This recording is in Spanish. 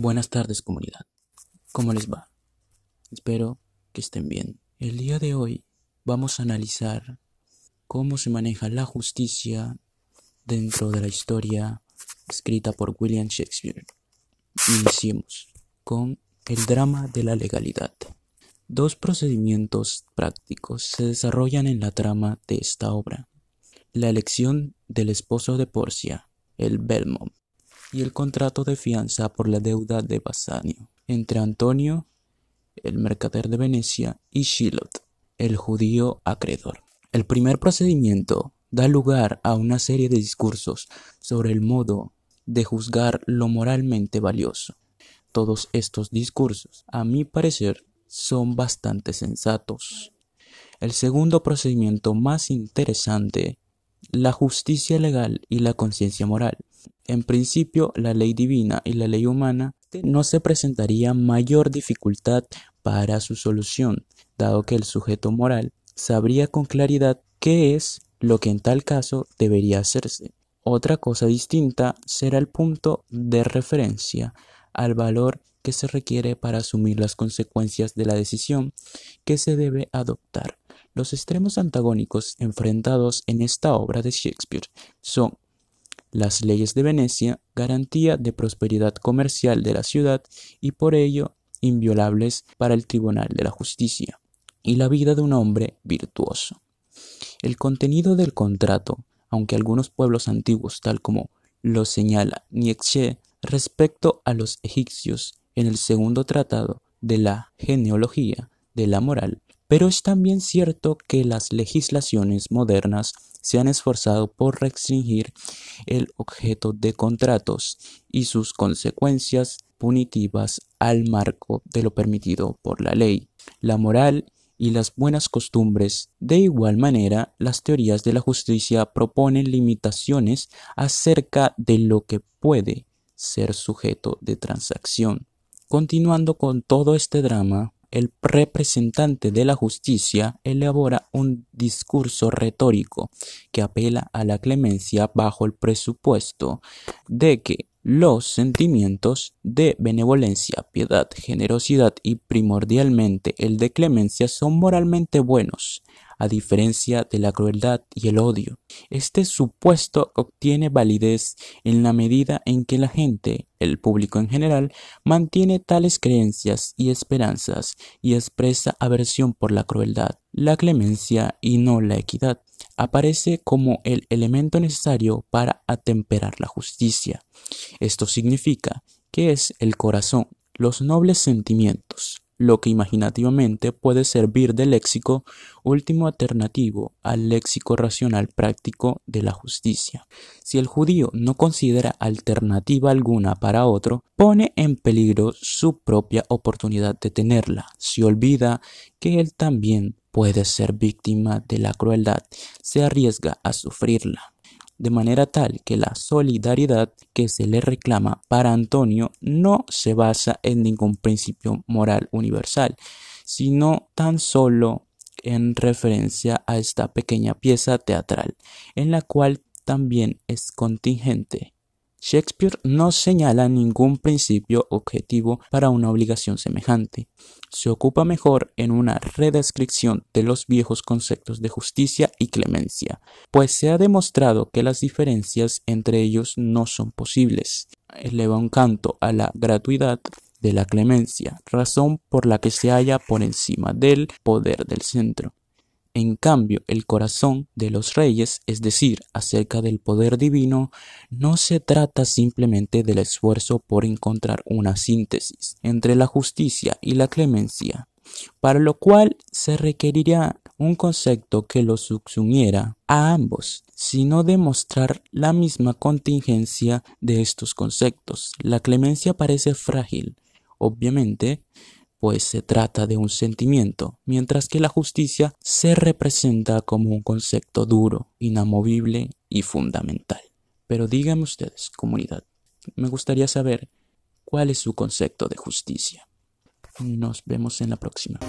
Buenas tardes comunidad. ¿Cómo les va? Espero que estén bien. El día de hoy vamos a analizar cómo se maneja la justicia dentro de la historia escrita por William Shakespeare. Iniciemos con el drama de la legalidad. Dos procedimientos prácticos se desarrollan en la trama de esta obra. La elección del esposo de Porcia, el Belmont, y el contrato de fianza por la deuda de Basanio entre Antonio, el mercader de Venecia, y Shilot, el judío acreedor. El primer procedimiento da lugar a una serie de discursos sobre el modo de juzgar lo moralmente valioso. Todos estos discursos, a mi parecer, son bastante sensatos. El segundo procedimiento más interesante, la justicia legal y la conciencia moral. En principio, la ley divina y la ley humana no se presentaría mayor dificultad para su solución, dado que el sujeto moral sabría con claridad qué es lo que en tal caso debería hacerse. Otra cosa distinta será el punto de referencia al valor que se requiere para asumir las consecuencias de la decisión que se debe adoptar. Los extremos antagónicos enfrentados en esta obra de Shakespeare son las leyes de Venecia, garantía de prosperidad comercial de la ciudad y por ello inviolables para el Tribunal de la Justicia, y la vida de un hombre virtuoso. El contenido del contrato, aunque algunos pueblos antiguos, tal como lo señala Nietzsche respecto a los egipcios en el segundo tratado de la genealogía de la moral, pero es también cierto que las legislaciones modernas se han esforzado por restringir el objeto de contratos y sus consecuencias punitivas al marco de lo permitido por la ley. La moral y las buenas costumbres. De igual manera, las teorías de la justicia proponen limitaciones acerca de lo que puede ser sujeto de transacción. Continuando con todo este drama, el representante de la justicia elabora un discurso retórico que apela a la clemencia bajo el presupuesto de que los sentimientos de benevolencia, piedad, generosidad y primordialmente el de clemencia son moralmente buenos, a diferencia de la crueldad y el odio. Este supuesto obtiene validez en la medida en que la gente, el público en general, mantiene tales creencias y esperanzas y expresa aversión por la crueldad, la clemencia y no la equidad. Aparece como el elemento necesario para atemperar la justicia. Esto significa que es el corazón, los nobles sentimientos, lo que imaginativamente puede servir de léxico último alternativo al léxico racional práctico de la justicia. Si el judío no considera alternativa alguna para otro, pone en peligro su propia oportunidad de tenerla, si olvida que él también puede ser víctima de la crueldad, se arriesga a sufrirla de manera tal que la solidaridad que se le reclama para Antonio no se basa en ningún principio moral universal, sino tan solo en referencia a esta pequeña pieza teatral, en la cual también es contingente Shakespeare no señala ningún principio objetivo para una obligación semejante. Se ocupa mejor en una redescripción de los viejos conceptos de justicia y clemencia, pues se ha demostrado que las diferencias entre ellos no son posibles. Eleva un canto a la gratuidad de la clemencia, razón por la que se halla por encima del poder del centro. En cambio, el corazón de los reyes, es decir, acerca del poder divino, no se trata simplemente del esfuerzo por encontrar una síntesis entre la justicia y la clemencia, para lo cual se requeriría un concepto que los subsumiera a ambos, sino demostrar la misma contingencia de estos conceptos. La clemencia parece frágil, obviamente, pues se trata de un sentimiento, mientras que la justicia se representa como un concepto duro, inamovible y fundamental. Pero díganme ustedes, comunidad, me gustaría saber cuál es su concepto de justicia. Nos vemos en la próxima.